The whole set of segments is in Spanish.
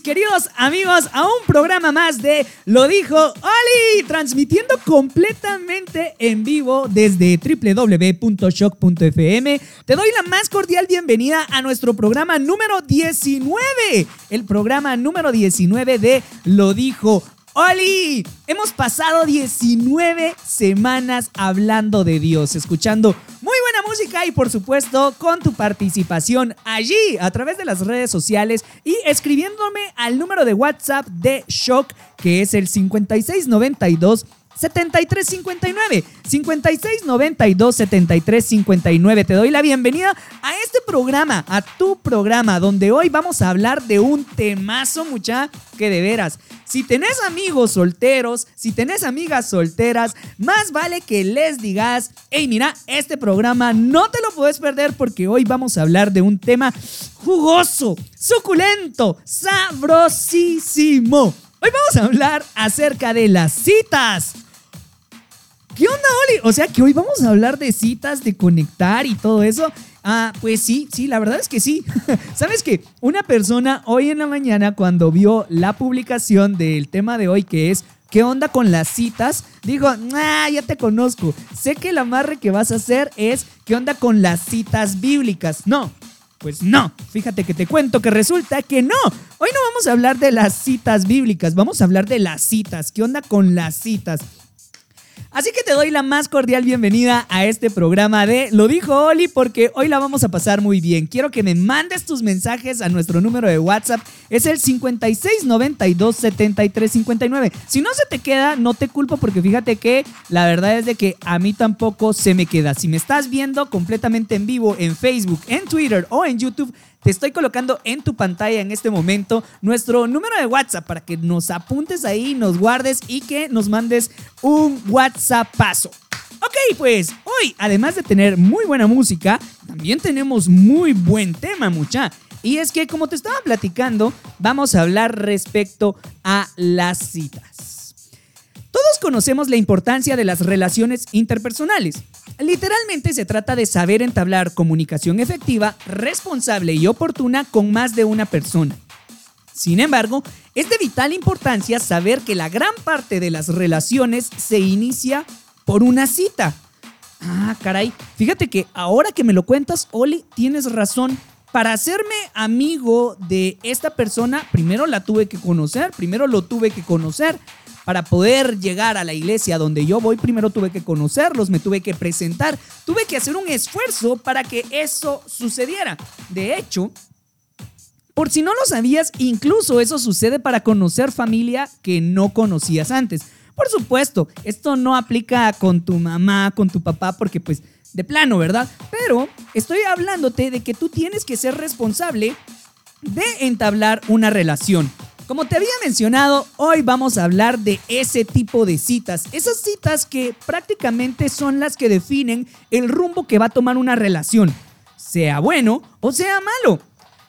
Queridos amigos a un programa más de Lo dijo Oli, transmitiendo completamente en vivo desde www.shock.fm. Te doy la más cordial bienvenida a nuestro programa número 19, el programa número 19 de Lo dijo Oli, hemos pasado 19 semanas hablando de Dios, escuchando muy buena música y por supuesto con tu participación allí a través de las redes sociales y escribiéndome al número de WhatsApp de Shock que es el 5692 7359 5692 7359 Te doy la bienvenida a este programa, a tu programa, donde hoy vamos a hablar de un temazo, mucha, que de veras. Si tenés amigos solteros, si tenés amigas solteras, más vale que les digas, hey, mira, este programa no te lo puedes perder porque hoy vamos a hablar de un tema jugoso, suculento, sabrosísimo. Hoy vamos a hablar acerca de las citas. ¿Qué onda, Oli? O sea que hoy vamos a hablar de citas, de conectar y todo eso. Ah, pues sí, sí, la verdad es que sí. ¿Sabes qué? Una persona hoy en la mañana cuando vio la publicación del tema de hoy que es ¿Qué onda con las citas? Dijo, ah, ya te conozco. Sé que el amarre que vas a hacer es ¿qué onda con las citas bíblicas? No, pues no, fíjate que te cuento que resulta que no. Hoy no vamos a hablar de las citas bíblicas, vamos a hablar de las citas. ¿Qué onda con las citas? Así que te doy la más cordial bienvenida a este programa de Lo dijo Oli porque hoy la vamos a pasar muy bien. Quiero que me mandes tus mensajes a nuestro número de WhatsApp. Es el 56927359. Si no se te queda, no te culpo porque fíjate que la verdad es de que a mí tampoco se me queda. Si me estás viendo completamente en vivo en Facebook, en Twitter o en YouTube, te estoy colocando en tu pantalla en este momento nuestro número de WhatsApp para que nos apuntes ahí, nos guardes y que nos mandes un WhatsApp paso. Ok, pues hoy, además de tener muy buena música, también tenemos muy buen tema, mucha. Y es que, como te estaba platicando, vamos a hablar respecto a las citas. Todos conocemos la importancia de las relaciones interpersonales. Literalmente se trata de saber entablar comunicación efectiva, responsable y oportuna con más de una persona. Sin embargo, es de vital importancia saber que la gran parte de las relaciones se inicia por una cita. Ah, caray, fíjate que ahora que me lo cuentas, Oli, tienes razón. Para hacerme amigo de esta persona, primero la tuve que conocer, primero lo tuve que conocer. Para poder llegar a la iglesia donde yo voy, primero tuve que conocerlos, me tuve que presentar, tuve que hacer un esfuerzo para que eso sucediera. De hecho, por si no lo sabías, incluso eso sucede para conocer familia que no conocías antes. Por supuesto, esto no aplica con tu mamá, con tu papá, porque pues de plano, ¿verdad? Pero estoy hablándote de que tú tienes que ser responsable de entablar una relación. Como te había mencionado, hoy vamos a hablar de ese tipo de citas. Esas citas que prácticamente son las que definen el rumbo que va a tomar una relación, sea bueno o sea malo.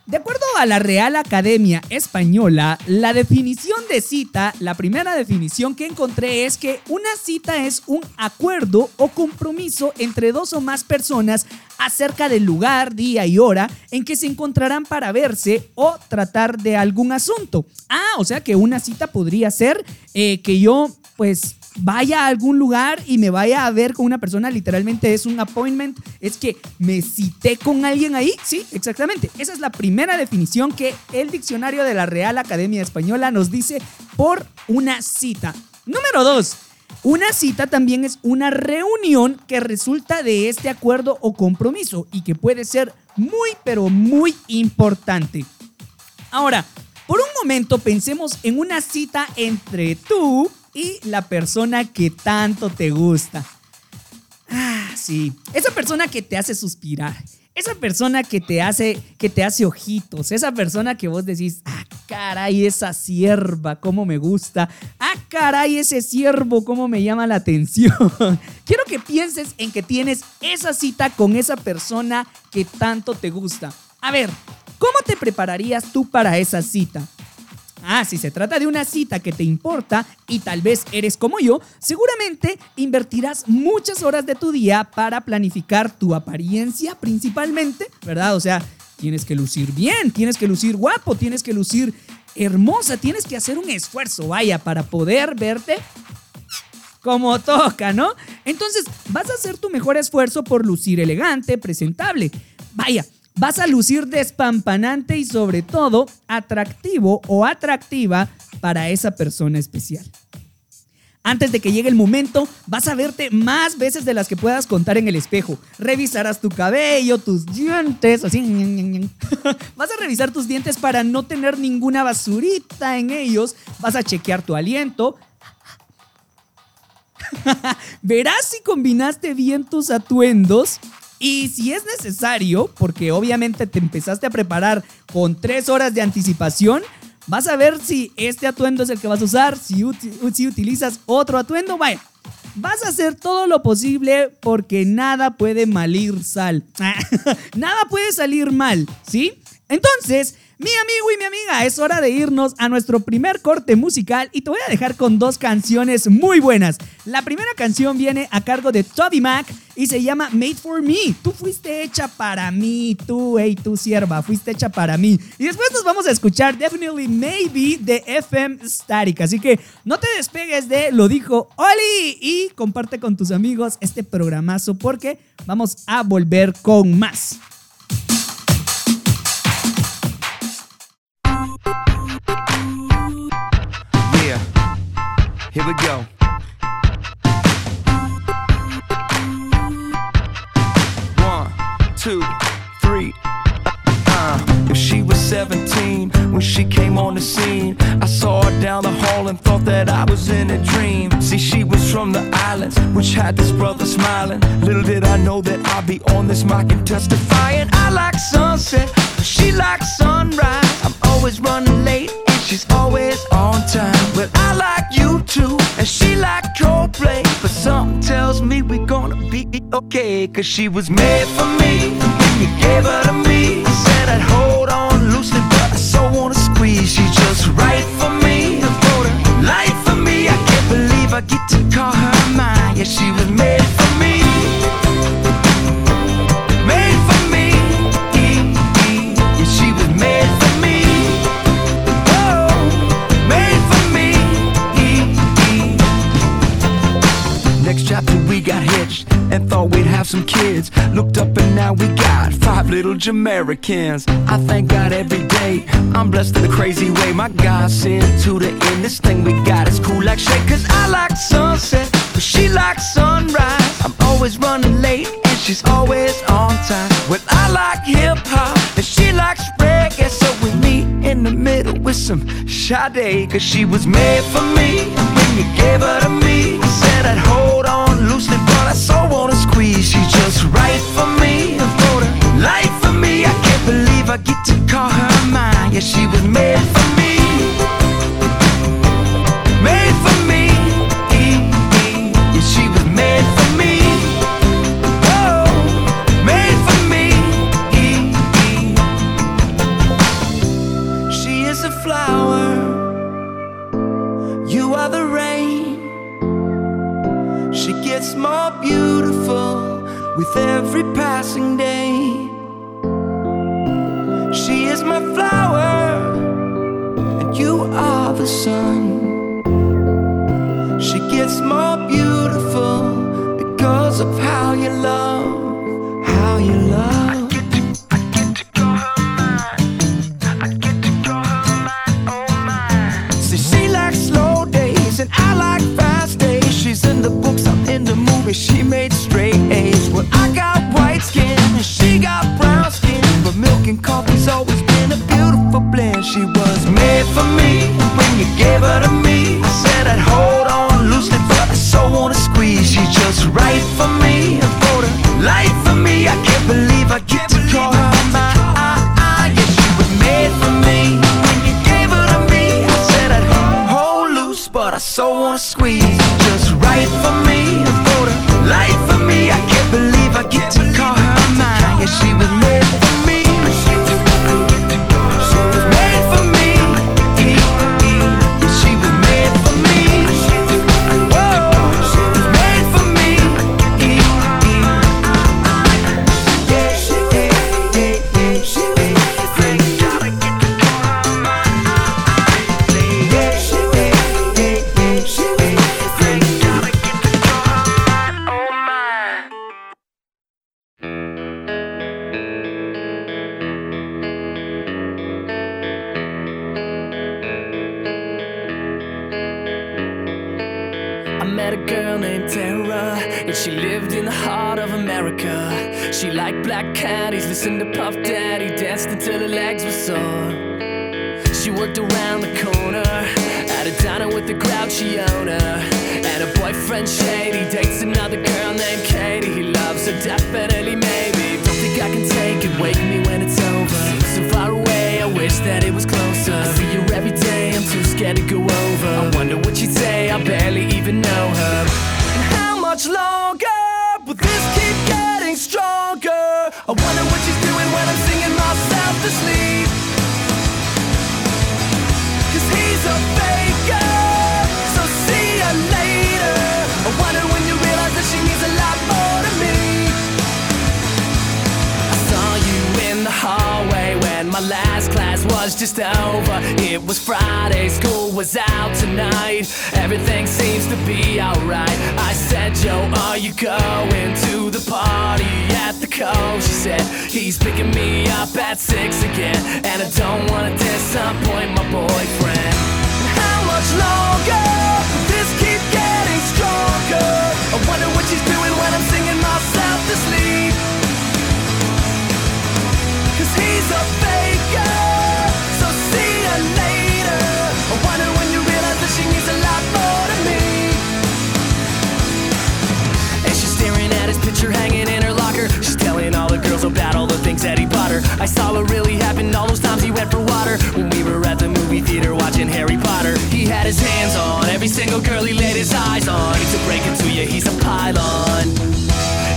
De acuerdo a la Real Academia Española, la definición de cita, la primera definición que encontré es que una cita es un acuerdo o compromiso entre dos o más personas acerca del lugar, día y hora en que se encontrarán para verse o tratar de algún asunto. Ah, o sea que una cita podría ser eh, que yo pues vaya a algún lugar y me vaya a ver con una persona, literalmente es un appointment, es que me cité con alguien ahí, sí, exactamente. Esa es la primera definición que el diccionario de la Real Academia Española nos dice por una cita. Número dos. Una cita también es una reunión que resulta de este acuerdo o compromiso y que puede ser muy pero muy importante. Ahora, por un momento pensemos en una cita entre tú y la persona que tanto te gusta. Ah, sí, esa persona que te hace suspirar, esa persona que te hace, que te hace ojitos, esa persona que vos decís, ah, caray, esa sierva, cómo me gusta, ah, caray, ese siervo, cómo me llama la atención. Quiero que pienses en que tienes esa cita con esa persona que tanto te gusta. A ver, ¿cómo te prepararías tú para esa cita? Ah, si se trata de una cita que te importa y tal vez eres como yo, seguramente invertirás muchas horas de tu día para planificar tu apariencia principalmente, ¿verdad? O sea, tienes que lucir bien, tienes que lucir guapo, tienes que lucir hermosa, tienes que hacer un esfuerzo, vaya, para poder verte como toca, ¿no? Entonces, vas a hacer tu mejor esfuerzo por lucir elegante, presentable. Vaya, vas a lucir despampanante y sobre todo atractivo o atractiva para esa persona especial. Antes de que llegue el momento, vas a verte más veces de las que puedas contar en el espejo. Revisarás tu cabello, tus dientes, así. vas a revisar tus dientes para no tener ninguna basurita en ellos. Vas a chequear tu aliento. Verás si combinaste bien tus atuendos y si es necesario, porque obviamente te empezaste a preparar con tres horas de anticipación, vas a ver si este atuendo es el que vas a usar, si, utilizas otro atuendo, vaya. Vas a hacer todo lo posible porque nada puede malir sal. nada puede salir mal, ¿sí? Entonces, mi amigo y mi amiga, es hora de irnos a nuestro primer corte musical y te voy a dejar con dos canciones muy buenas. La primera canción viene a cargo de Toby Mac y se llama Made for Me. Tú fuiste hecha para mí, tú, hey, tú sierva, fuiste hecha para mí. Y después nos vamos a escuchar Definitely Maybe de FM Static. Así que no te despegues de Lo dijo Oli y comparte con tus amigos este programazo porque vamos a volver con más. Here we go. One, two, three. Uh, if she was 17 when she came on the scene, I saw her down the hall and thought that I was in a dream. See, she was from the islands, which had this brother smiling. Little did I know that I'd be on this mic and testifying. I like sunset, she likes sunrise. I'm always running late and She's always okay. Cause she was made for me, you gave her to me. Said I'd hold on loosely, but I so wanna squeeze. She's just right some kids. Looked up and now we got five little Jamaicans. I thank God every day. I'm blessed in a crazy way. My God sent to the end. This thing we got is cool like shit. Cause I like sunset, but she likes sunrise. I'm always running late and she's always on time. Well, I like hip hop and she likes reggae. So we meet in the middle with some Sade. Cause she was made for me. And when you gave her to me, said I'd hold on loosely, but I so wanna squeeze. She's just right for me, and for the life for me. I can't believe I get to call her mine. Yeah, she was made for me, made for me. Yeah, she was made for me. Oh, made for me. She is a flower. You are the rain. She gets more beautiful with every passing day. She is my flower, and you are the sun. Just over. It was Friday, school was out tonight. Everything seems to be alright. I said, Joe, are you going to the party at the Cove? She said, he's picking me up at six again. And I don't wanna disappoint my boyfriend. How much longer this keep getting stronger? I wonder what she's doing when I'm singing myself to sleep. Cause he's a faker, picture hanging in her locker. She's telling all the girls about all the things that he bought her. I saw what really happened all those times he went for water. When we were at the movie theater watching Harry Potter. He had his hands on every single girl he laid his eyes on. He's a break into you, he's a pylon.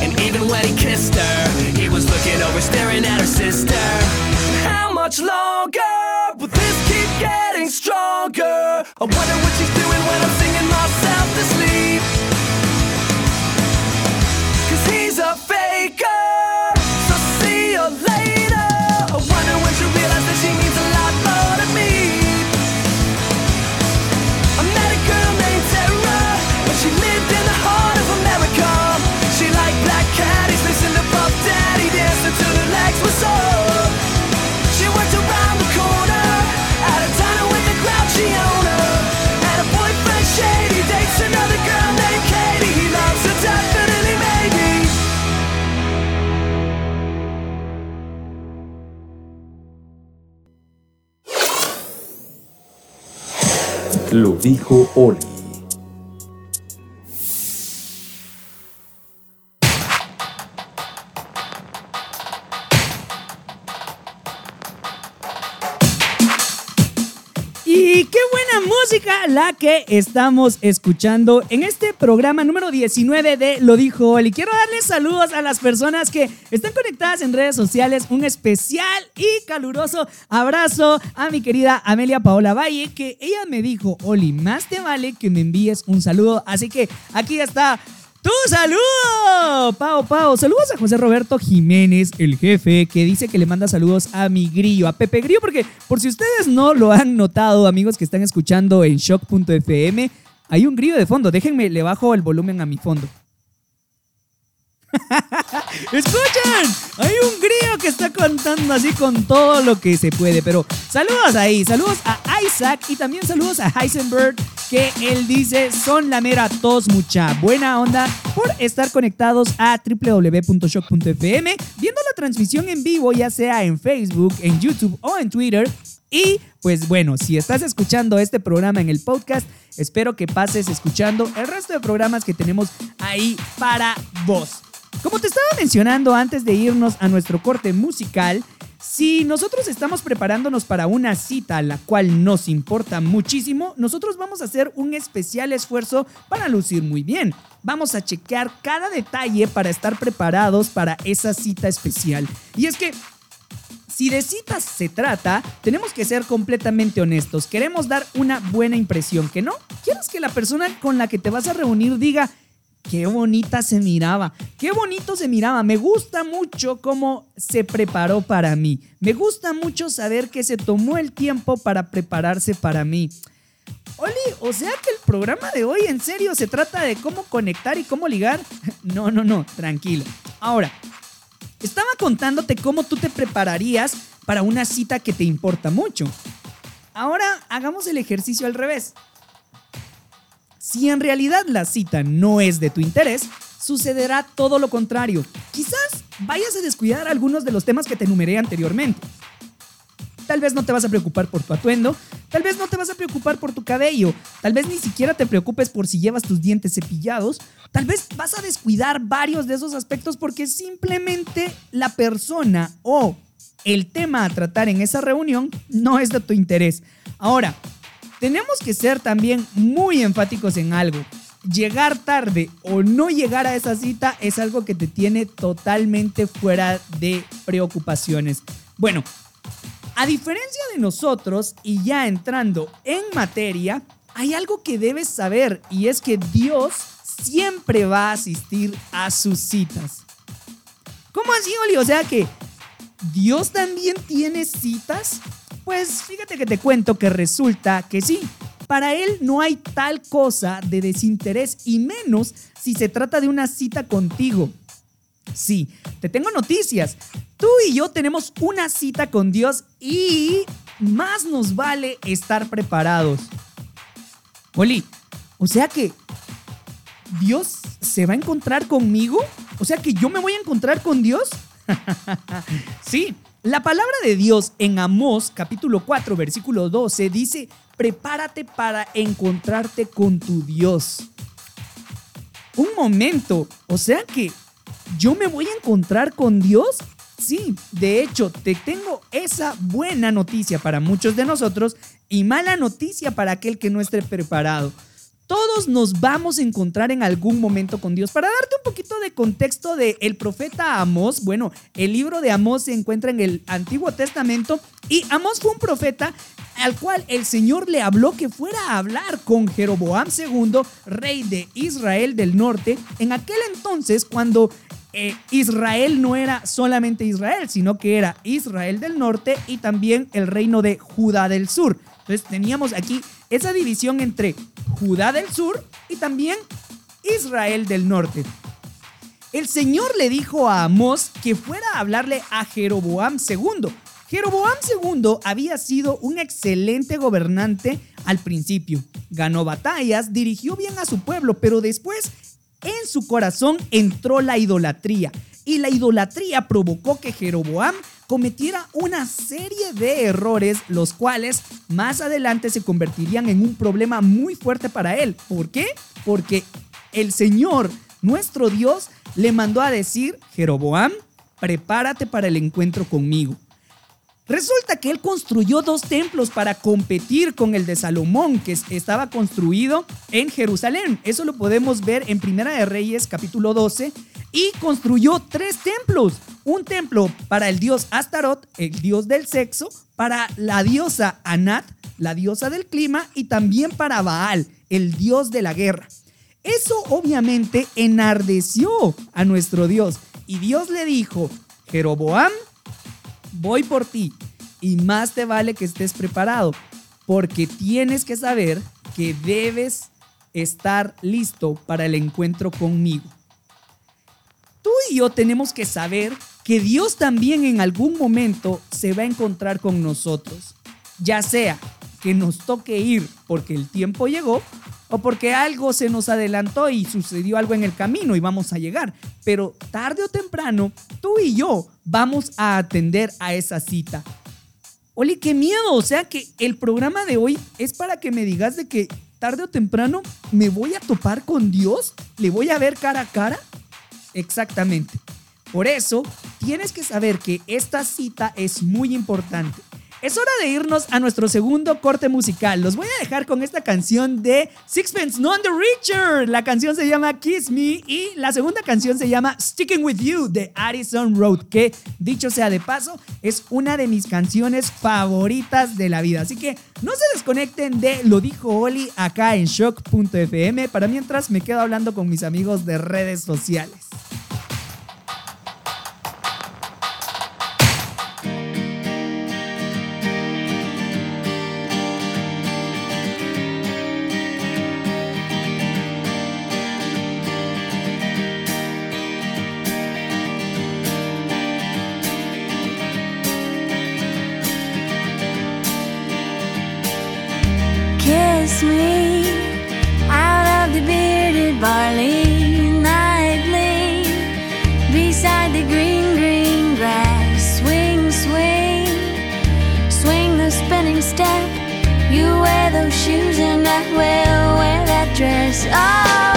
And even when he kissed her, he was looking over, staring at her sister. How much longer will this keep getting stronger? I wonder what she's doing when I'm singing myself to sleep. He's a faker, dijo Oli. La que estamos escuchando en este programa número 19 de Lo Dijo Oli. Quiero darles saludos a las personas que están conectadas en redes sociales. Un especial y caluroso abrazo a mi querida Amelia Paola Valle, que ella me dijo, Oli, más te vale que me envíes un saludo. Así que aquí está ¡Tu saludo! Pau, Pau. Saludos a José Roberto Jiménez, el jefe, que dice que le manda saludos a mi grillo, a Pepe Grillo, porque por si ustedes no lo han notado, amigos que están escuchando en shock.fm, hay un grillo de fondo. Déjenme, le bajo el volumen a mi fondo. ¡Escuchen! Hay un grillo que está contando así con todo lo que se puede. Pero saludos ahí, saludos a Isaac y también saludos a Heisenberg, que él dice son la mera tos mucha buena onda por estar conectados a www.shock.fm, viendo la transmisión en vivo, ya sea en Facebook, en YouTube o en Twitter. Y pues bueno, si estás escuchando este programa en el podcast, espero que pases escuchando el resto de programas que tenemos ahí para vos. Como te estaba mencionando antes de irnos a nuestro corte musical, Si nosotros estamos preparándonos para una cita a la cual nos importa muchísimo, nosotros vamos a hacer un especial esfuerzo para lucir muy bien. Vamos a chequear cada detalle para estar preparados para esa cita especial. Y es que si de citas se trata, tenemos que ser completamente honestos. Queremos dar una buena impresión, ¿que no? Quieres que la persona con la que te vas a reunir diga, qué bonita se miraba, qué bonito se miraba. Me gusta mucho cómo se preparó para mí. Me gusta mucho saber que se tomó el tiempo para prepararse para mí. Oli, o sea que el programa de hoy en serio se trata de cómo conectar y cómo ligar. No, no, no, tranquilo. Ahora, estaba contándote cómo tú te prepararías para una cita que te importa mucho. Ahora hagamos el ejercicio al revés. Si en realidad la cita no es de tu interés, sucederá todo lo contrario. Quizás vayas a descuidar algunos de los temas que te enumeré anteriormente. Tal vez no te vas a preocupar por tu atuendo, tal vez no te vas a preocupar por tu cabello, tal vez ni siquiera te preocupes por si llevas tus dientes cepillados, tal vez vas a descuidar varios de esos aspectos porque simplemente la persona o el tema a tratar en esa reunión no es de tu interés. Ahora, tenemos que ser también muy enfáticos en algo. Llegar tarde o no llegar a esa cita es algo que te tiene totalmente fuera de preocupaciones. Bueno, a diferencia de nosotros, y ya entrando en materia, hay algo que debes saber y es que Dios siempre va a asistir a sus citas. ¿Cómo así, Oli? O sea que Dios también tiene citas. Pues fíjate que te cuento que resulta que sí. Para él no hay tal cosa de desinterés y menos si se trata de una cita contigo. Sí, te tengo noticias. Tú y yo tenemos una cita con Dios y más nos vale estar preparados. Oli, o sea que Dios se va a encontrar conmigo? O sea que yo me voy a encontrar con Dios? sí, la palabra de Dios en Amós capítulo 4 versículo 12 dice, prepárate para encontrarte con tu Dios. Un momento, o sea que yo me voy a encontrar con Dios. Sí, de hecho, te tengo esa buena noticia para muchos de nosotros y mala noticia para aquel que no esté preparado. Todos nos vamos a encontrar en algún momento con Dios. Para darte un poquito de contexto de el profeta Amós, bueno, el libro de Amós se encuentra en el Antiguo Testamento y Amós fue un profeta al cual el Señor le habló que fuera a hablar con Jeroboam II, rey de Israel del norte, en aquel entonces cuando eh, Israel no era solamente Israel, sino que era Israel del norte y también el reino de Judá del sur. Entonces teníamos aquí esa división entre Judá del sur y también Israel del norte. El Señor le dijo a Amós que fuera a hablarle a Jeroboam II. Jeroboam II había sido un excelente gobernante al principio. Ganó batallas, dirigió bien a su pueblo, pero después en su corazón entró la idolatría. Y la idolatría provocó que Jeroboam cometiera una serie de errores, los cuales más adelante se convertirían en un problema muy fuerte para él. ¿Por qué? Porque el Señor, nuestro Dios, le mandó a decir, Jeroboam, prepárate para el encuentro conmigo. Resulta que él construyó dos templos para competir con el de Salomón, que estaba construido en Jerusalén. Eso lo podemos ver en Primera de Reyes capítulo 12. Y construyó tres templos. Un templo para el dios Astarot, el dios del sexo, para la diosa Anat, la diosa del clima, y también para Baal, el dios de la guerra. Eso obviamente enardeció a nuestro Dios. Y Dios le dijo, Jeroboam, voy por ti. Y más te vale que estés preparado, porque tienes que saber que debes estar listo para el encuentro conmigo. Tú y yo tenemos que saber que Dios también en algún momento se va a encontrar con nosotros, ya sea que nos toque ir porque el tiempo llegó o porque algo se nos adelantó y sucedió algo en el camino y vamos a llegar. Pero tarde o temprano, tú y yo vamos a atender a esa cita. Oli, qué miedo. O sea que el programa de hoy es para que me digas de que tarde o temprano me voy a topar con Dios, le voy a ver cara a cara. Exactamente. Por eso tienes que saber que esta cita es muy importante. Es hora de irnos a nuestro segundo corte musical. Los voy a dejar con esta canción de Sixpence Non the Richer. La canción se llama Kiss Me y la segunda canción se llama Sticking With You de Addison Road, que dicho sea de paso, es una de mis canciones favoritas de la vida. Así que no se desconecten de Lo dijo Oli acá en shock.fm para mientras me quedo hablando con mis amigos de redes sociales. Step. You wear those shoes and I will wear that dress. Oh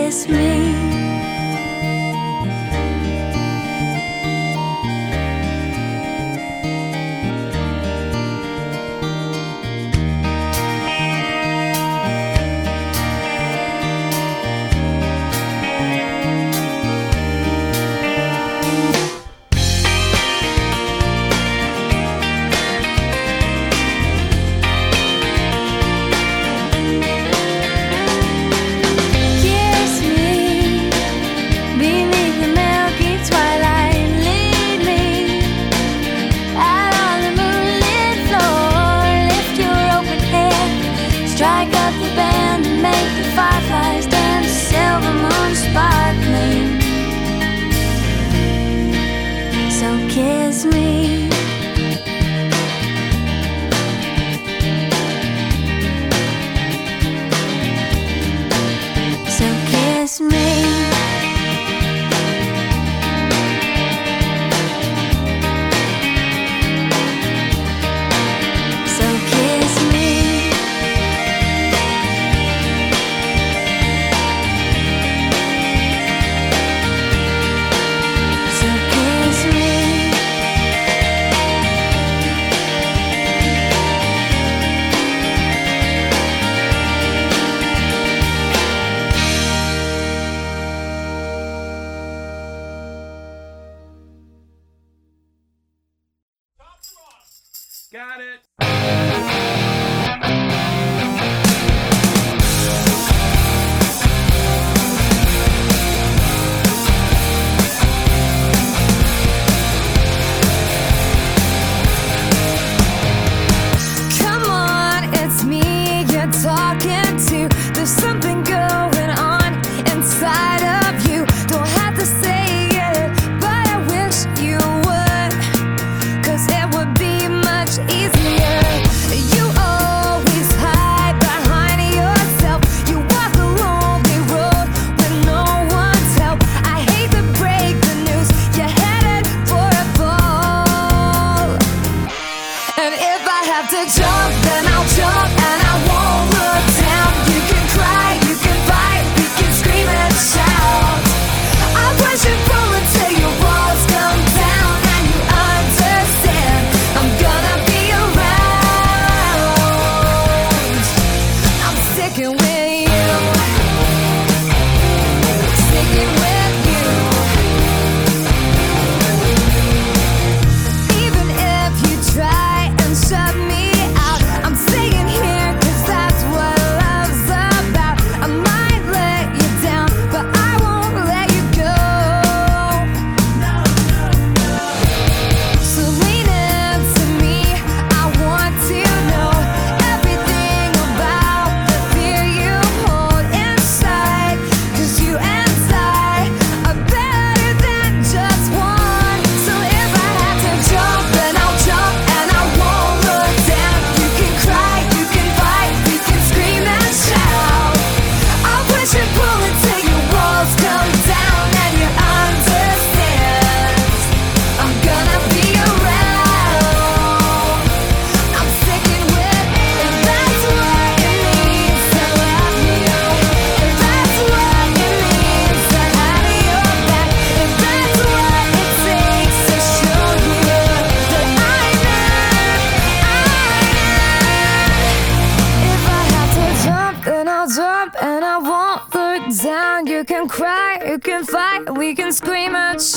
kiss me.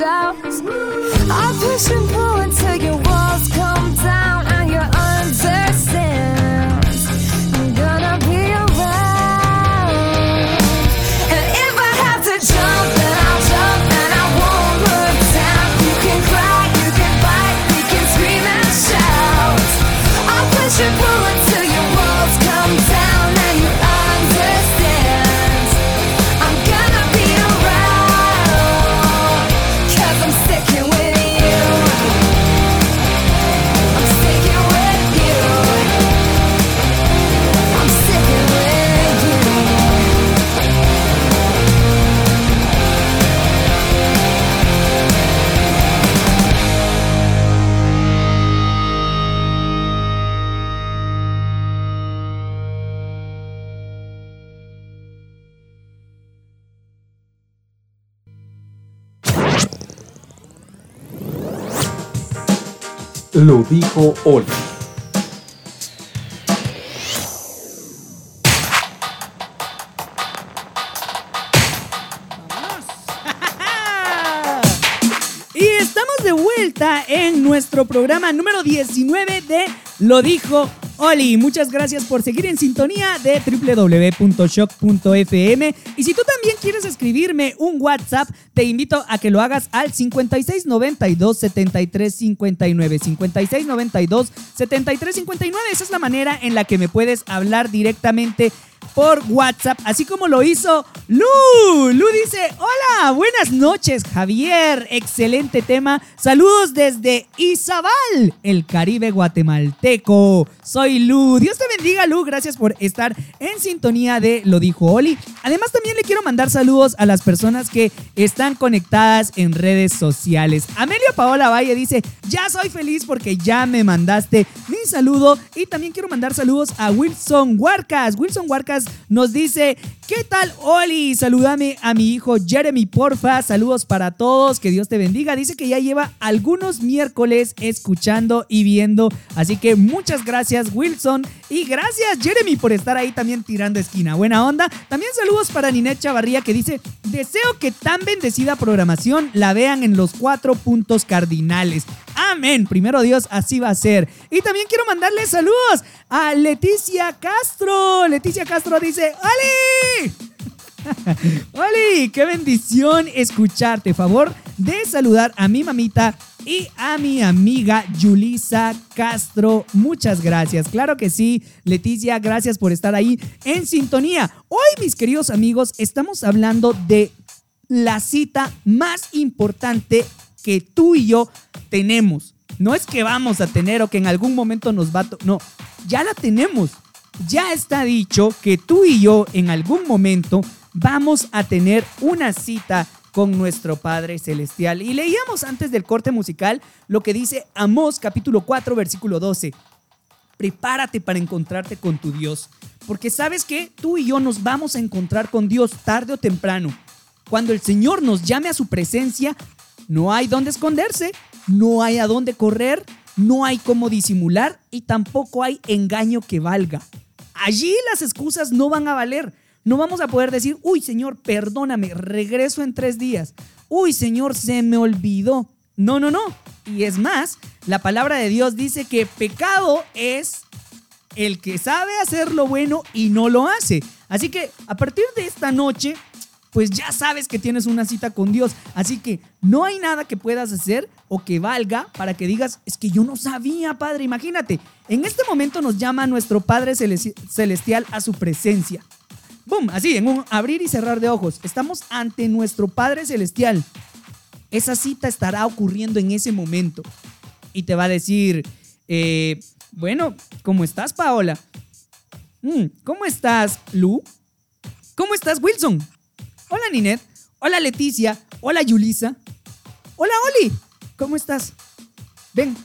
I push and pull until you. Dijo Oli. Y estamos de vuelta en nuestro programa número 19 de Lo dijo Oli. Muchas gracias por seguir en sintonía de www.shock.fm. Y si tú también quieres escribirme un WhatsApp, te invito a que lo hagas al 5692 7359. 5692 7359. Esa es la manera en la que me puedes hablar directamente por WhatsApp, así como lo hizo Lu. Lu dice, hola, buenas noches Javier, excelente tema. Saludos desde Izabal, el Caribe guatemalteco. Soy Lu. Dios te bendiga Lu, gracias por estar en sintonía de Lo dijo Oli. Además también le quiero mandar saludos a las personas que están conectadas en redes sociales. Amelia Paola Valle dice, ya soy feliz porque ya me mandaste mi saludo. Y también quiero mandar saludos a Wilson Huarcas. Wilson Huarcas nos dice, ¿qué tal Oli? Salúdame a mi hijo Jeremy, porfa. Saludos para todos, que Dios te bendiga. Dice que ya lleva algunos miércoles escuchando y viendo. Así que muchas gracias Wilson y gracias Jeremy por estar ahí también tirando esquina. Buena onda. También saludos para Ninet Chavarría que dice, deseo que tan bendecida programación la vean en los cuatro puntos cardinales. Amén. Primero Dios, así va a ser. Y también quiero mandarle saludos a Leticia Castro. Leticia Castro dice, ¡Oli! ¡Oli! ¡Qué bendición escucharte! Favor de saludar a mi mamita y a mi amiga Yulisa Castro. Muchas gracias. Claro que sí, Leticia, gracias por estar ahí en sintonía. Hoy, mis queridos amigos, estamos hablando de la cita más importante que tú y yo tenemos. No es que vamos a tener o que en algún momento nos va a... No, ya la tenemos. Ya está dicho que tú y yo en algún momento vamos a tener una cita con nuestro Padre Celestial. Y leíamos antes del corte musical lo que dice Amós capítulo 4 versículo 12. Prepárate para encontrarte con tu Dios. Porque sabes que tú y yo nos vamos a encontrar con Dios tarde o temprano. Cuando el Señor nos llame a su presencia, no hay dónde esconderse, no hay a dónde correr, no hay cómo disimular y tampoco hay engaño que valga. Allí las excusas no van a valer. No vamos a poder decir, uy Señor, perdóname, regreso en tres días. Uy Señor, se me olvidó. No, no, no. Y es más, la palabra de Dios dice que pecado es el que sabe hacer lo bueno y no lo hace. Así que a partir de esta noche, pues ya sabes que tienes una cita con Dios. Así que no hay nada que puedas hacer o que valga para que digas, es que yo no sabía, Padre. Imagínate, en este momento nos llama nuestro Padre Celesti- Celestial a su presencia. ¡Bum! Así, en un abrir y cerrar de ojos. Estamos ante nuestro Padre Celestial. Esa cita estará ocurriendo en ese momento. Y te va a decir, eh, bueno, ¿cómo estás, Paola? Mm, ¿Cómo estás, Lu? ¿Cómo estás, Wilson? Hola, Ninet. Hola, Leticia. Hola, Yulisa. Hola, Oli. ¿Cómo estás? Ven,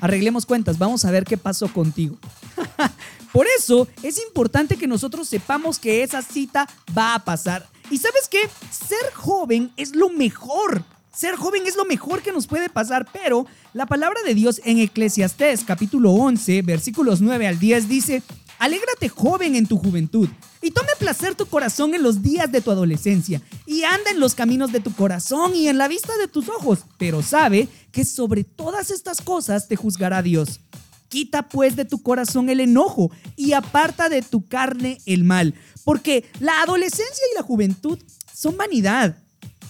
arreglemos cuentas. Vamos a ver qué pasó contigo. Por eso es importante que nosotros sepamos que esa cita va a pasar. ¿Y sabes qué? Ser joven es lo mejor. Ser joven es lo mejor que nos puede pasar, pero la palabra de Dios en Eclesiastés capítulo 11, versículos 9 al 10 dice, Alégrate joven en tu juventud y tome placer tu corazón en los días de tu adolescencia y anda en los caminos de tu corazón y en la vista de tus ojos, pero sabe que sobre todas estas cosas te juzgará Dios. Quita pues de tu corazón el enojo y aparta de tu carne el mal, porque la adolescencia y la juventud son vanidad.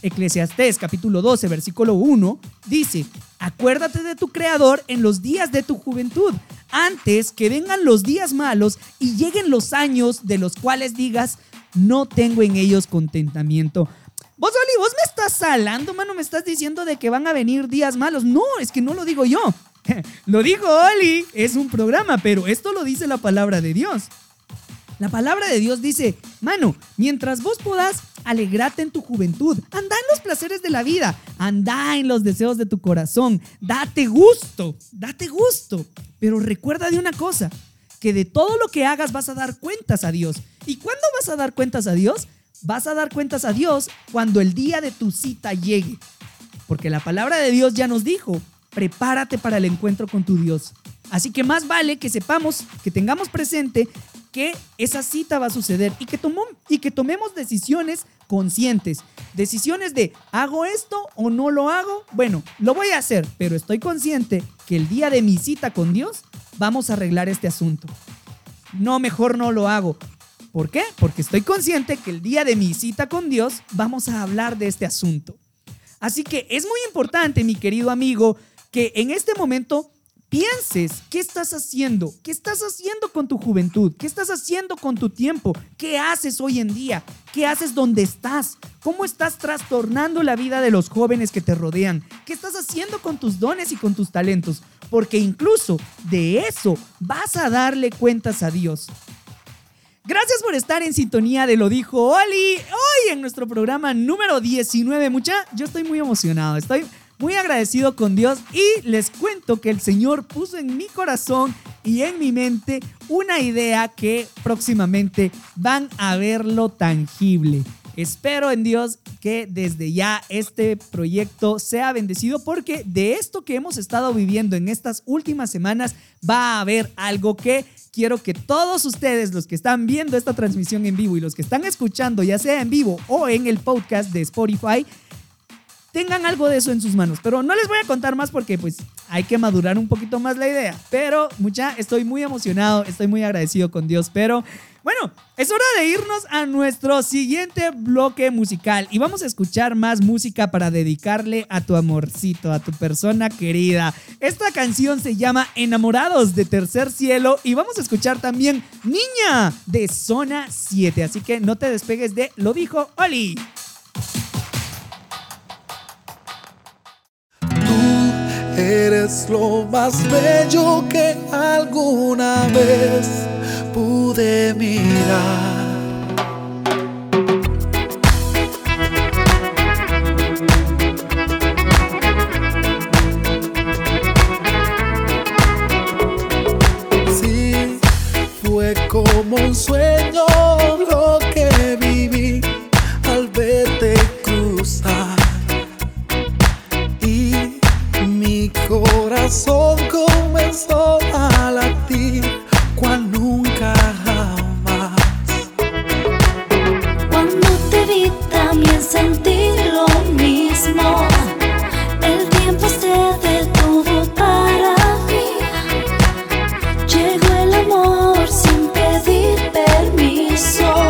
Eclesiastés capítulo 12 versículo 1 dice, acuérdate de tu Creador en los días de tu juventud, antes que vengan los días malos y lleguen los años de los cuales digas, no tengo en ellos contentamiento. Vos, Oli, vos me estás hablando, mano, me estás diciendo de que van a venir días malos. No, es que no lo digo yo. lo dijo Oli, es un programa, pero esto lo dice la palabra de Dios. La palabra de Dios dice, mano, mientras vos puedas, alegrate en tu juventud, anda en los placeres de la vida, anda en los deseos de tu corazón, date gusto, date gusto. Pero recuerda de una cosa, que de todo lo que hagas vas a dar cuentas a Dios. ¿Y cuándo vas a dar cuentas a Dios? Vas a dar cuentas a Dios cuando el día de tu cita llegue. Porque la palabra de Dios ya nos dijo, prepárate para el encuentro con tu Dios. Así que más vale que sepamos, que tengamos presente que esa cita va a suceder y que, tomó, y que tomemos decisiones conscientes. Decisiones de, ¿hago esto o no lo hago? Bueno, lo voy a hacer, pero estoy consciente que el día de mi cita con Dios vamos a arreglar este asunto. No, mejor no lo hago. ¿Por qué? Porque estoy consciente que el día de mi cita con Dios vamos a hablar de este asunto. Así que es muy importante, mi querido amigo, que en este momento pienses qué estás haciendo, qué estás haciendo con tu juventud, qué estás haciendo con tu tiempo, qué haces hoy en día, qué haces donde estás, cómo estás trastornando la vida de los jóvenes que te rodean, qué estás haciendo con tus dones y con tus talentos, porque incluso de eso vas a darle cuentas a Dios. Gracias por estar en sintonía de Lo Dijo Oli. Hoy en nuestro programa número 19. Mucha, yo estoy muy emocionado. Estoy muy agradecido con Dios y les cuento que el Señor puso en mi corazón y en mi mente una idea que próximamente van a verlo tangible. Espero en Dios que desde ya este proyecto sea bendecido porque de esto que hemos estado viviendo en estas últimas semanas va a haber algo que quiero que todos ustedes, los que están viendo esta transmisión en vivo y los que están escuchando, ya sea en vivo o en el podcast de Spotify, tengan algo de eso en sus manos. Pero no les voy a contar más porque pues hay que madurar un poquito más la idea. Pero mucha, estoy muy emocionado, estoy muy agradecido con Dios. Pero bueno, es hora de irnos a nuestro siguiente bloque musical y vamos a escuchar más música para dedicarle a tu amorcito, a tu persona querida. Esta canción se llama Enamorados de Tercer Cielo y vamos a escuchar también Niña de Zona 7. Así que no te despegues de Lo dijo Oli. Eres lo más bello que alguna vez pude mirar. Como un sueño corazón comenzó a latir cual nunca jamás. Cuando te vi también sentí lo mismo. El tiempo se detuvo para mí. Llegó el amor sin pedir permiso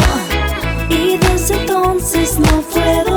y desde entonces no fue.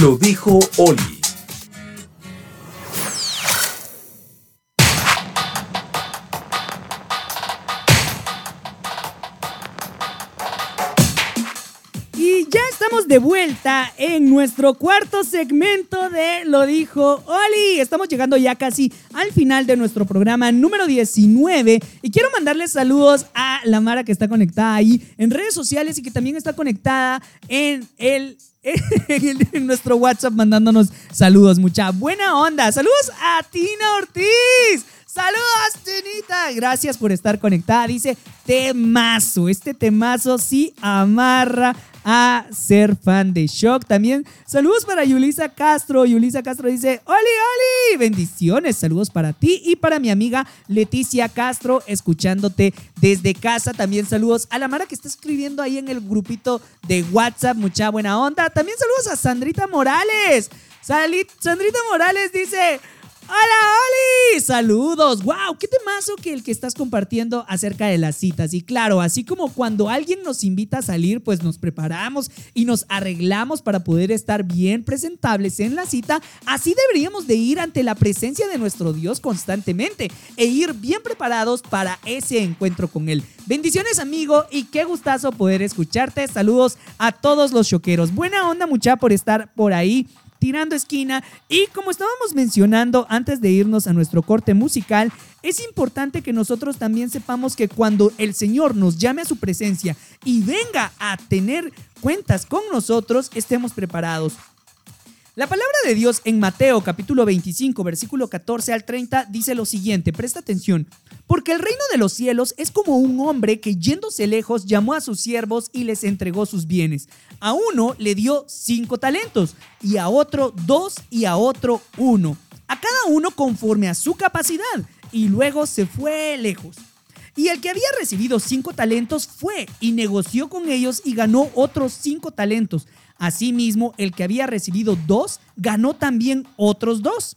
Lo dijo Oli. Y ya estamos de vuelta en nuestro cuarto segmento de Lo dijo Oli. Estamos llegando ya casi al final de nuestro programa número 19 y quiero mandarles saludos a la Mara que está conectada ahí en redes sociales y que también está conectada en el en, nuestro WhatsApp mandándonos saludos, mucha buena onda. Saludos a Tina Ortiz. Saludos, Tinita. Gracias por estar conectada. Dice temazo. Este temazo sí amarra a ser fan de Shock. También saludos para Yulisa Castro. Yulisa Castro dice, Oli, Oli. Bendiciones. Saludos para ti y para mi amiga Leticia Castro, escuchándote desde casa. También saludos a la Mara que está escribiendo ahí en el grupito de WhatsApp. Mucha buena onda. También saludos a Sandrita Morales. Sandrita Morales dice... ¡Hola, Oli! ¡Saludos! ¡Wow! ¡Qué temazo que el que estás compartiendo acerca de las citas! Y claro, así como cuando alguien nos invita a salir, pues nos preparamos y nos arreglamos para poder estar bien presentables en la cita, así deberíamos de ir ante la presencia de nuestro Dios constantemente e ir bien preparados para ese encuentro con Él. Bendiciones, amigo, y qué gustazo poder escucharte. Saludos a todos los choqueros. Buena onda, mucha, por estar por ahí tirando esquina y como estábamos mencionando antes de irnos a nuestro corte musical, es importante que nosotros también sepamos que cuando el Señor nos llame a su presencia y venga a tener cuentas con nosotros, estemos preparados. La palabra de Dios en Mateo capítulo 25 versículo 14 al 30 dice lo siguiente, presta atención, porque el reino de los cielos es como un hombre que yéndose lejos llamó a sus siervos y les entregó sus bienes. A uno le dio cinco talentos y a otro dos y a otro uno, a cada uno conforme a su capacidad y luego se fue lejos. Y el que había recibido cinco talentos fue y negoció con ellos y ganó otros cinco talentos. Asimismo, el que había recibido dos ganó también otros dos.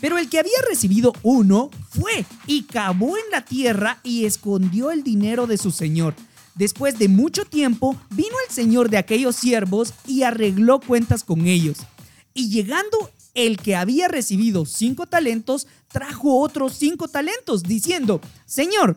Pero el que había recibido uno fue y cavó en la tierra y escondió el dinero de su señor. Después de mucho tiempo, vino el señor de aquellos siervos y arregló cuentas con ellos. Y llegando el que había recibido cinco talentos, trajo otros cinco talentos, diciendo, Señor,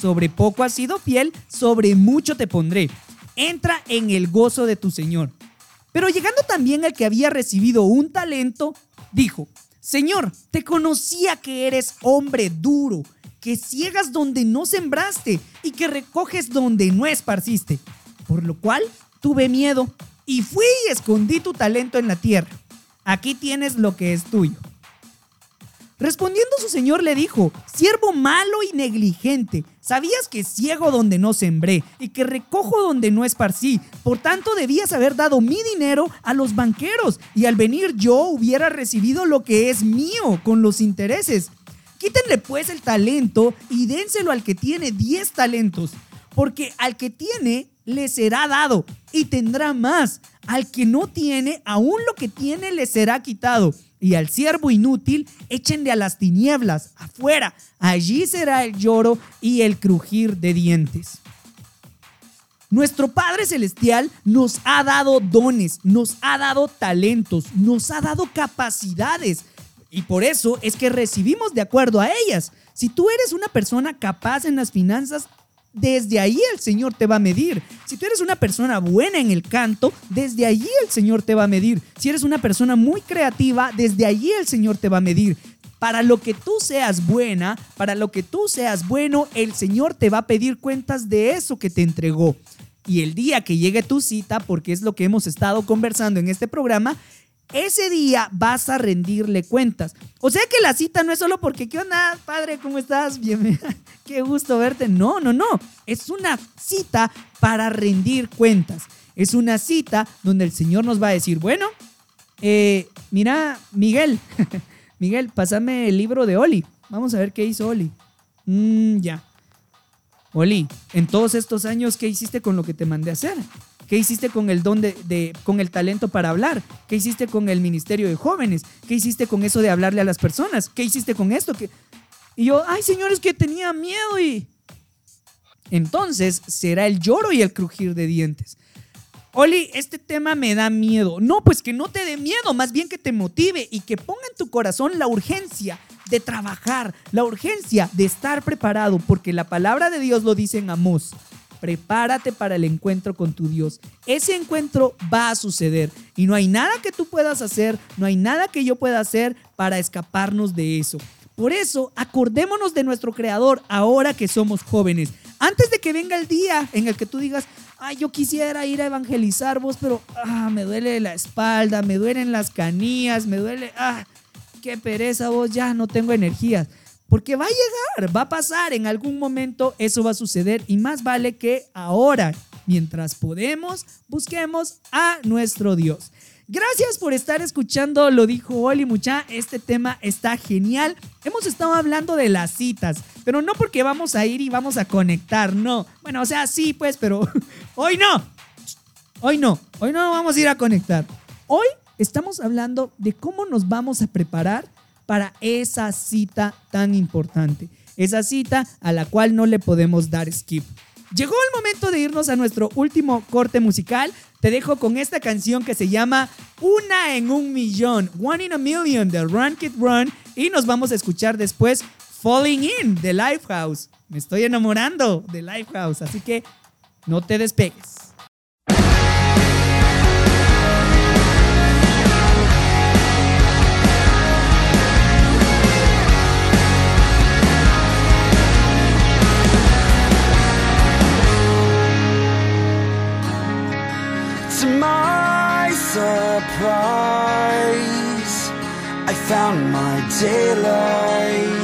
Sobre poco has sido fiel, sobre mucho te pondré. Entra en el gozo de tu señor. Pero llegando también el que había recibido un talento, dijo, Señor, te conocía que eres hombre duro, que ciegas donde no sembraste y que recoges donde no esparciste. Por lo cual tuve miedo y fui y escondí tu talento en la tierra. Aquí tienes lo que es tuyo. Respondiendo su señor le dijo, siervo malo y negligente, sabías que ciego donde no sembré y que recojo donde no esparcí, por tanto debías haber dado mi dinero a los banqueros y al venir yo hubiera recibido lo que es mío con los intereses. Quítenle pues el talento y dénselo al que tiene diez talentos, porque al que tiene le será dado y tendrá más. Al que no tiene, aún lo que tiene le será quitado. Y al siervo inútil, échenle a las tinieblas, afuera. Allí será el lloro y el crujir de dientes. Nuestro Padre Celestial nos ha dado dones, nos ha dado talentos, nos ha dado capacidades. Y por eso es que recibimos de acuerdo a ellas. Si tú eres una persona capaz en las finanzas, desde ahí el Señor te va a medir. Si tú eres una persona buena en el canto, desde allí el Señor te va a medir. Si eres una persona muy creativa, desde allí el Señor te va a medir. Para lo que tú seas buena, para lo que tú seas bueno, el Señor te va a pedir cuentas de eso que te entregó. Y el día que llegue tu cita, porque es lo que hemos estado conversando en este programa, ese día vas a rendirle cuentas. O sea que la cita no es solo porque, ¿qué onda, padre? ¿Cómo estás? Bien, qué gusto verte. No, no, no. Es una cita para rendir cuentas. Es una cita donde el Señor nos va a decir, bueno, eh, mira, Miguel, Miguel, pásame el libro de Oli. Vamos a ver qué hizo Oli. Mm, ya. Oli, en todos estos años, ¿qué hiciste con lo que te mandé a hacer? ¿Qué hiciste con el don de, con el talento para hablar? ¿Qué hiciste con el ministerio de jóvenes? ¿Qué hiciste con eso de hablarle a las personas? ¿Qué hiciste con esto? ¿Qué- Y yo, ay, señores, que tenía miedo y... Entonces será el lloro y el crujir de dientes. Oli, este tema me da miedo. No, pues que no te dé miedo, más bien que te motive y que ponga en tu corazón la urgencia de trabajar, la urgencia de estar preparado, porque la palabra de Dios lo dice en Amós. Prepárate para el encuentro con tu Dios. Ese encuentro va a suceder y no hay nada que tú puedas hacer, no hay nada que yo pueda hacer para escaparnos de eso. Por eso, acordémonos de nuestro Creador ahora que somos jóvenes. Antes de que venga el día en el que tú digas, ay, yo quisiera ir a evangelizar vos, pero ah, me duele la espalda, me duelen las canillas, me duele, ah, qué pereza vos, ya no tengo energías. Porque va a llegar, va a pasar, en algún momento eso va a suceder y más vale que ahora, mientras podemos, busquemos a nuestro Dios. Gracias por estar escuchando, lo dijo Oli Mucha, este tema está genial. Hemos estado hablando de las citas, pero no porque vamos a ir y vamos a conectar, no. Bueno, o sea, sí, pues, pero hoy no. Hoy no, hoy no vamos a ir a conectar. Hoy estamos hablando de cómo nos vamos a preparar para esa cita tan importante. Esa cita a la cual no le podemos dar skip. Llegó el momento de irnos a nuestro último corte musical. Te dejo con esta canción que se llama Una en un millón, One in a Million de Run Kid Run. Y nos vamos a escuchar después Falling In de Lifehouse. Me estoy enamorando de Lifehouse, así que no te despegues. Found my daylight.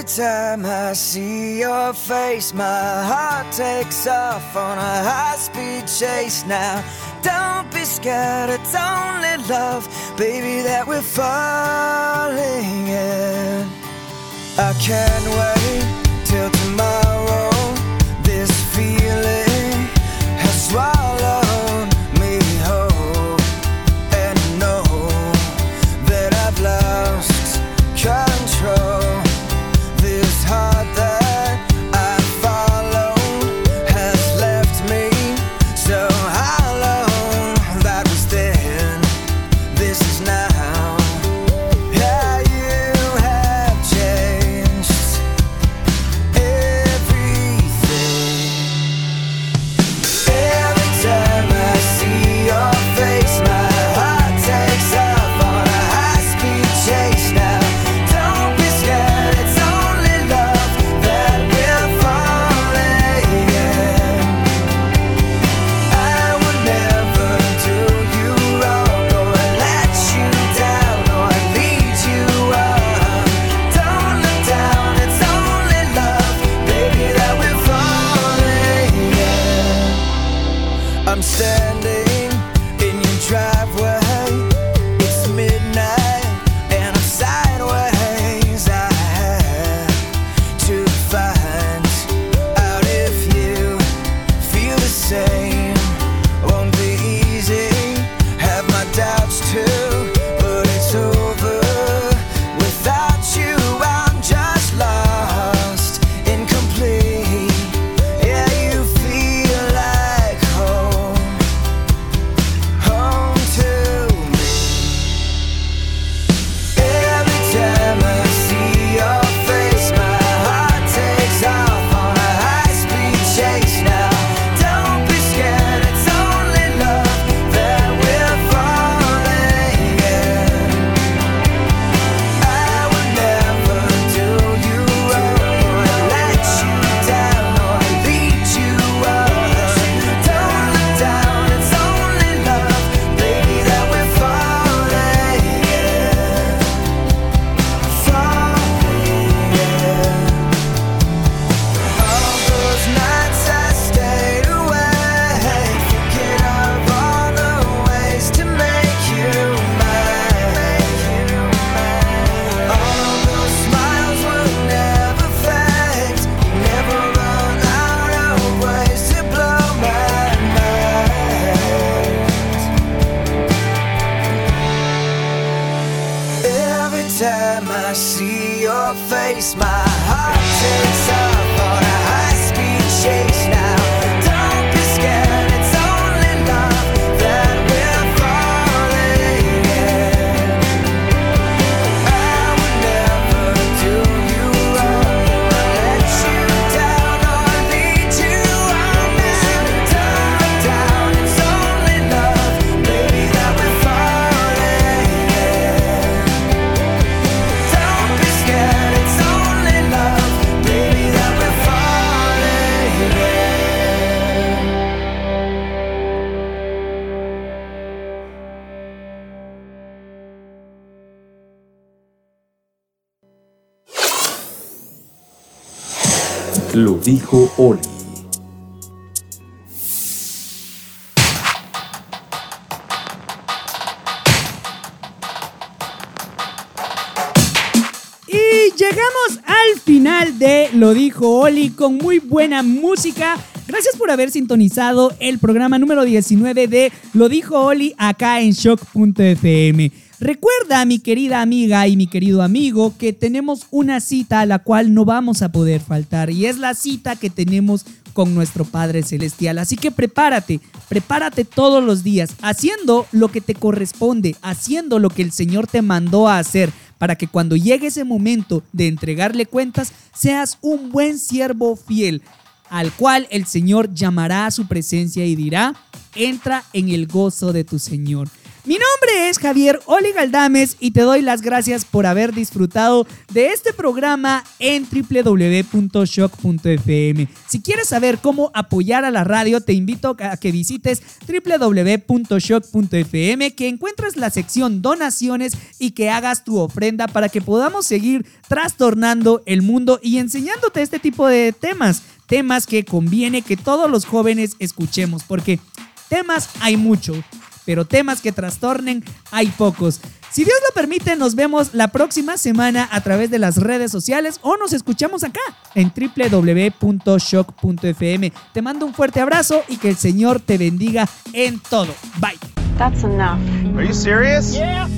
Every time I see your face, my heart takes off on a high speed chase now. Don't be scared, it's only love, baby, that we're falling in. I can't wait Lo dijo Oli. Y llegamos al final de Lo dijo Oli con muy buena música. Gracias por haber sintonizado el programa número 19 de Lo dijo Oli acá en shock.fm. Recuerda, mi querida amiga y mi querido amigo, que tenemos una cita a la cual no vamos a poder faltar y es la cita que tenemos con nuestro Padre Celestial. Así que prepárate, prepárate todos los días, haciendo lo que te corresponde, haciendo lo que el Señor te mandó a hacer, para que cuando llegue ese momento de entregarle cuentas, seas un buen siervo fiel, al cual el Señor llamará a su presencia y dirá, entra en el gozo de tu Señor. Mi nombre es Javier Oli Galdames y te doy las gracias por haber disfrutado de este programa en www.shock.fm. Si quieres saber cómo apoyar a la radio, te invito a que visites www.shock.fm, que encuentres la sección donaciones y que hagas tu ofrenda para que podamos seguir trastornando el mundo y enseñándote este tipo de temas. Temas que conviene que todos los jóvenes escuchemos, porque temas hay mucho, pero temas que trastornen hay pocos. Si Dios lo permite, nos vemos la próxima semana a través de las redes sociales o nos escuchamos acá en www.shock.fm. Te mando un fuerte abrazo y que el Señor te bendiga en todo. Bye. That's enough. Are you serious? Yeah.